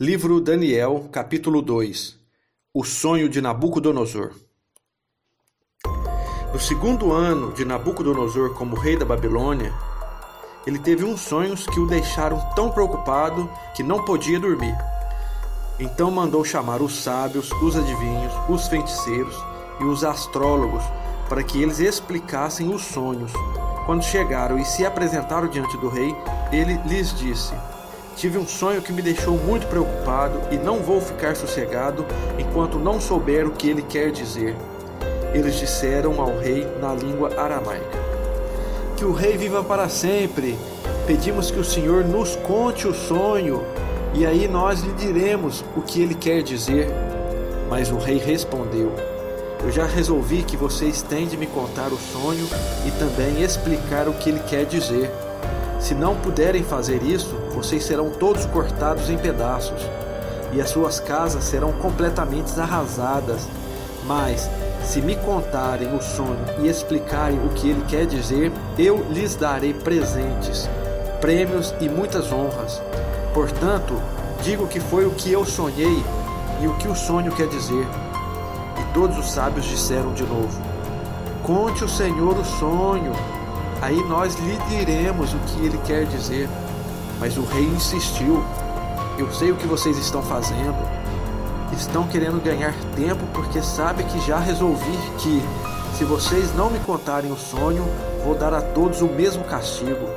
Livro Daniel, capítulo 2 O sonho de Nabucodonosor No segundo ano de Nabucodonosor como rei da Babilônia, ele teve uns sonhos que o deixaram tão preocupado que não podia dormir. Então mandou chamar os sábios, os adivinhos, os feiticeiros e os astrólogos para que eles explicassem os sonhos. Quando chegaram e se apresentaram diante do rei, ele lhes disse: Tive um sonho que me deixou muito preocupado e não vou ficar sossegado enquanto não souber o que ele quer dizer. Eles disseram ao rei na língua aramaica: Que o rei viva para sempre. Pedimos que o Senhor nos conte o sonho e aí nós lhe diremos o que ele quer dizer. Mas o rei respondeu: Eu já resolvi que vocês têm de me contar o sonho e também explicar o que ele quer dizer. Se não puderem fazer isso, vocês serão todos cortados em pedaços, e as suas casas serão completamente arrasadas. Mas, se me contarem o sonho e explicarem o que ele quer dizer, eu lhes darei presentes, prêmios e muitas honras. Portanto, digo que foi o que eu sonhei e o que o sonho quer dizer. E todos os sábios disseram de novo: Conte o Senhor o sonho Aí nós lhe diremos o que ele quer dizer. Mas o rei insistiu: Eu sei o que vocês estão fazendo. Estão querendo ganhar tempo porque sabe que já resolvi que, se vocês não me contarem o sonho, vou dar a todos o mesmo castigo.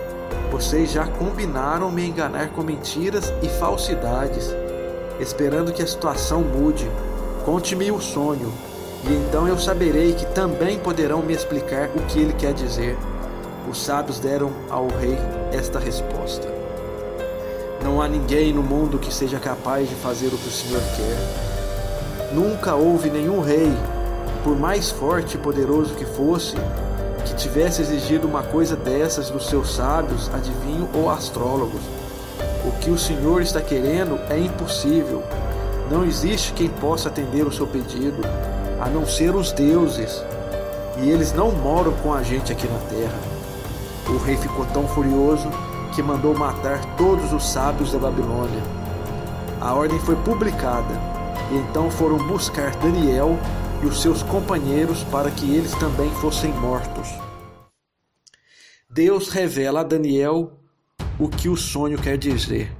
Vocês já combinaram me enganar com mentiras e falsidades, esperando que a situação mude. Conte-me o sonho, e então eu saberei que também poderão me explicar o que ele quer dizer. Os sábios deram ao rei esta resposta: Não há ninguém no mundo que seja capaz de fazer o que o Senhor quer. Nunca houve nenhum rei, por mais forte e poderoso que fosse, que tivesse exigido uma coisa dessas dos seus sábios, adivinhos ou astrólogos. O que o Senhor está querendo é impossível. Não existe quem possa atender o seu pedido, a não ser os deuses. E eles não moram com a gente aqui na terra. O rei ficou tão furioso que mandou matar todos os sábios da Babilônia. A ordem foi publicada, e então foram buscar Daniel e os seus companheiros para que eles também fossem mortos. Deus revela a Daniel o que o sonho quer dizer.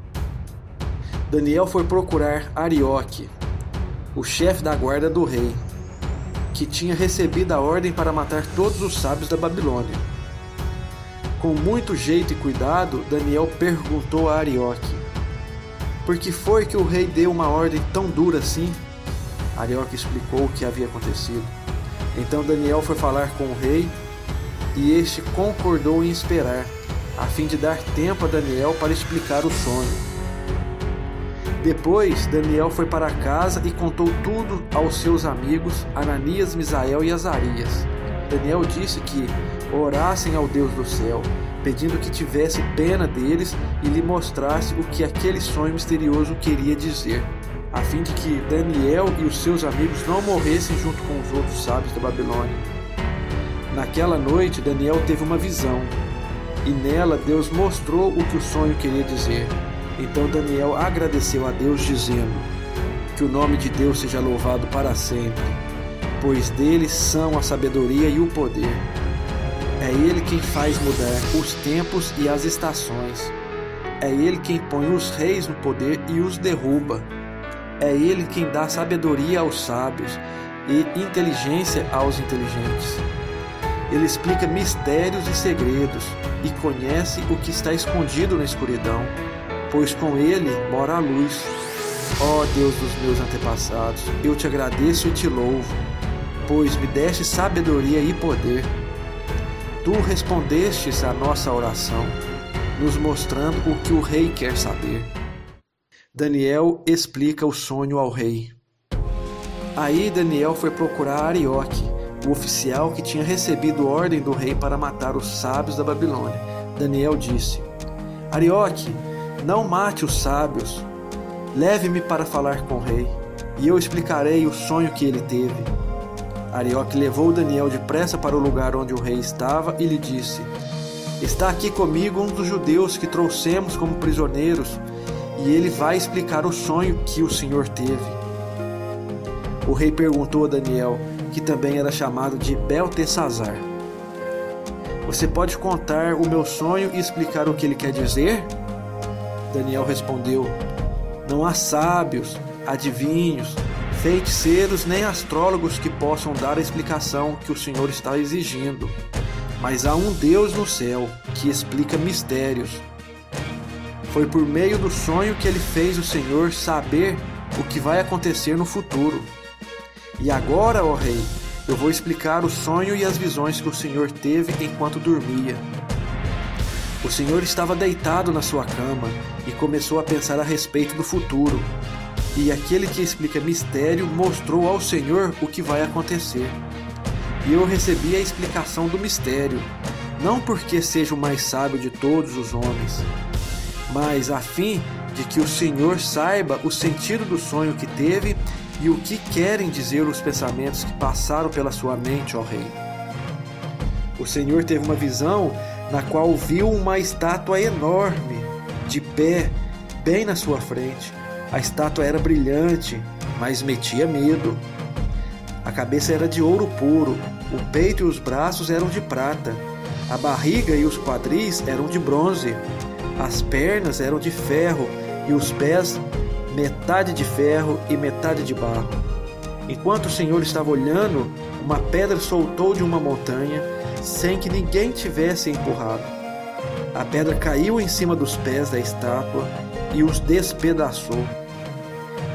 Daniel foi procurar Arioque, o chefe da guarda do rei, que tinha recebido a ordem para matar todos os sábios da Babilônia. Com muito jeito e cuidado, Daniel perguntou a Arioque: Por que foi que o rei deu uma ordem tão dura assim? Arioque explicou o que havia acontecido. Então Daniel foi falar com o rei e este concordou em esperar, a fim de dar tempo a Daniel para explicar o sonho. Depois, Daniel foi para casa e contou tudo aos seus amigos Ananias, Misael e Azarias. Daniel disse que orassem ao Deus do céu, pedindo que tivesse pena deles e lhe mostrasse o que aquele sonho misterioso queria dizer, a fim de que Daniel e os seus amigos não morressem junto com os outros sábios da Babilônia. Naquela noite, Daniel teve uma visão, e nela Deus mostrou o que o sonho queria dizer. Então Daniel agradeceu a Deus, dizendo: Que o nome de Deus seja louvado para sempre pois deles são a sabedoria e o poder. Quem faz mudar os tempos e as estações. É Ele quem põe os reis no poder e os derruba. É Ele quem dá sabedoria aos sábios e inteligência aos inteligentes. Ele explica mistérios e segredos e conhece o que está escondido na escuridão, pois com Ele mora a luz. Ó oh Deus dos meus antepassados, eu te agradeço e te louvo pois me deste sabedoria e poder. Tu respondestes à nossa oração, nos mostrando o que o rei quer saber. Daniel explica o sonho ao rei. Aí Daniel foi procurar Arioque, o oficial que tinha recebido ordem do rei para matar os sábios da Babilônia. Daniel disse: Arioque, não mate os sábios. Leve-me para falar com o rei, e eu explicarei o sonho que ele teve. Arioque levou Daniel depressa para o lugar onde o rei estava e lhe disse: Está aqui comigo um dos judeus que trouxemos como prisioneiros. e ele vai explicar o sonho que o Senhor teve. O rei perguntou a Daniel, que também era chamado de Beltesazar: Você pode contar o meu sonho e explicar o que ele quer dizer? Daniel respondeu: Não há sábios, adivinhos, feiticeiros nem astrólogos que possam dar a explicação que o Senhor está exigindo. Mas há um Deus no céu que explica mistérios. Foi por meio do sonho que ele fez o Senhor saber o que vai acontecer no futuro. E agora, ó Rei, eu vou explicar o sonho e as visões que o Senhor teve enquanto dormia. O Senhor estava deitado na sua cama e começou a pensar a respeito do futuro. E aquele que explica mistério mostrou ao Senhor o que vai acontecer. E eu recebi a explicação do mistério, não porque seja o mais sábio de todos os homens, mas a fim de que o Senhor saiba o sentido do sonho que teve e o que querem dizer os pensamentos que passaram pela sua mente, ó Rei. O Senhor teve uma visão na qual viu uma estátua enorme, de pé, bem na sua frente. A estátua era brilhante, mas metia medo. A cabeça era de ouro puro, o peito e os braços eram de prata, a barriga e os quadris eram de bronze, as pernas eram de ferro e os pés metade de ferro e metade de barro. Enquanto o Senhor estava olhando, uma pedra soltou de uma montanha sem que ninguém tivesse empurrado. A pedra caiu em cima dos pés da estátua e os despedaçou.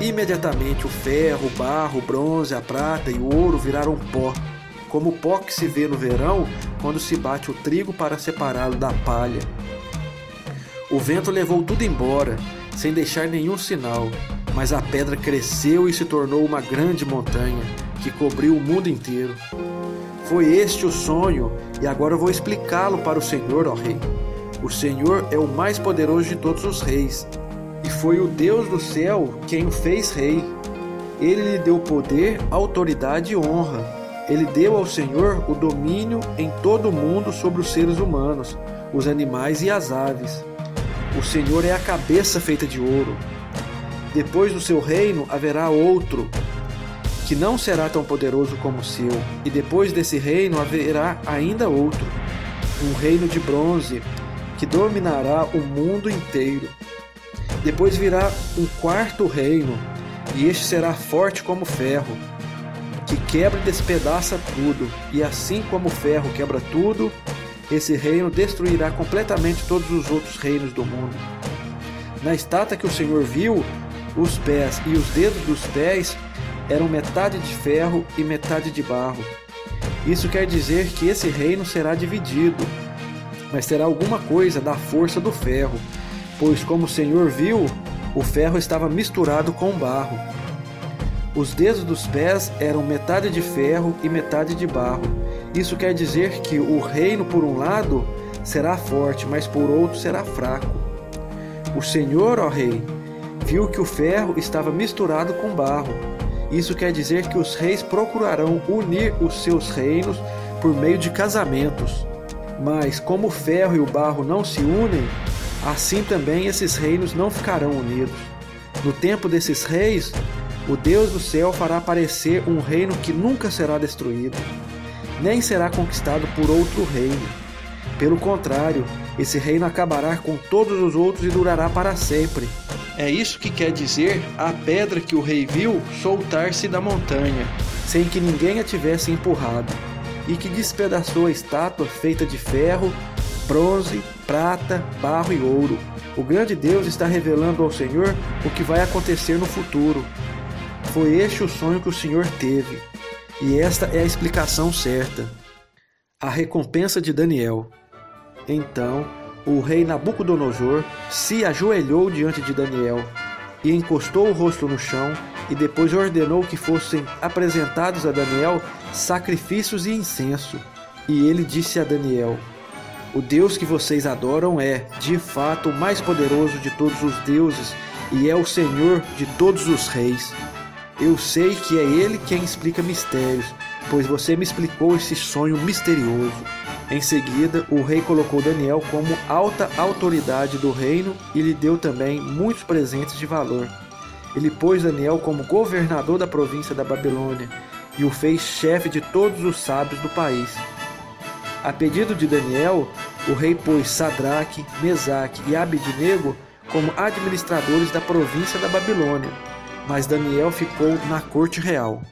Imediatamente o ferro, o barro, o bronze, a prata e o ouro viraram pó, como o pó que se vê no verão quando se bate o trigo para separá-lo da palha. O vento levou tudo embora, sem deixar nenhum sinal, mas a pedra cresceu e se tornou uma grande montanha que cobriu o mundo inteiro. Foi este o sonho, e agora vou explicá-lo para o Senhor, ó Rei. O Senhor é o mais poderoso de todos os reis, foi o Deus do céu quem o fez rei. Ele lhe deu poder, autoridade e honra. Ele deu ao Senhor o domínio em todo o mundo sobre os seres humanos, os animais e as aves. O Senhor é a cabeça feita de ouro. Depois do seu reino haverá outro, que não será tão poderoso como o seu, e depois desse reino haverá ainda outro, um reino de bronze, que dominará o mundo inteiro. Depois virá um quarto reino, e este será forte como ferro, que quebra e despedaça tudo, e assim como o ferro quebra tudo, esse reino destruirá completamente todos os outros reinos do mundo. Na estátua que o Senhor viu, os pés e os dedos dos pés eram metade de ferro e metade de barro. Isso quer dizer que esse reino será dividido, mas terá alguma coisa da força do ferro, pois, como o Senhor viu, o ferro estava misturado com barro. Os dedos dos pés eram metade de ferro e metade de barro. Isso quer dizer que o reino, por um lado, será forte, mas por outro será fraco. O Senhor, ó Rei, viu que o ferro estava misturado com barro isso quer dizer que os reis procurarão unir os seus reinos por meio de casamentos. Mas como o ferro e o barro não se unem, assim também esses reinos não ficarão unidos. No tempo desses reis, o Deus do céu fará aparecer um reino que nunca será destruído, nem será conquistado por outro reino. Pelo contrário, esse reino acabará com todos os outros e durará para sempre. É isso que quer dizer a pedra que o rei viu soltar-se da montanha, sem que ninguém a tivesse empurrado, e que despedaçou a estátua feita de ferro, bronze, prata, barro e ouro. O grande Deus está revelando ao Senhor o que vai acontecer no futuro. Foi este o sonho que o Senhor teve, e esta é a explicação certa. A recompensa de Daniel. Então, o rei Nabucodonosor se ajoelhou diante de Daniel e encostou o rosto no chão e depois ordenou que fossem apresentados a Daniel sacrifícios e incenso. E ele disse a Daniel: O Deus que vocês adoram é, de fato, o mais poderoso de todos os deuses e é o Senhor de todos os reis. Eu sei que é Ele quem explica mistérios, pois você me explicou esse sonho misterioso. Em seguida, o rei colocou Daniel como alta autoridade do reino e lhe deu também muitos presentes de valor. Ele pôs Daniel como governador da província da Babilônia e o fez chefe de todos os sábios do país. A pedido de Daniel, o rei pôs Sadraque, Mesaque e Abidnego como administradores da província da Babilônia, mas Daniel ficou na corte real.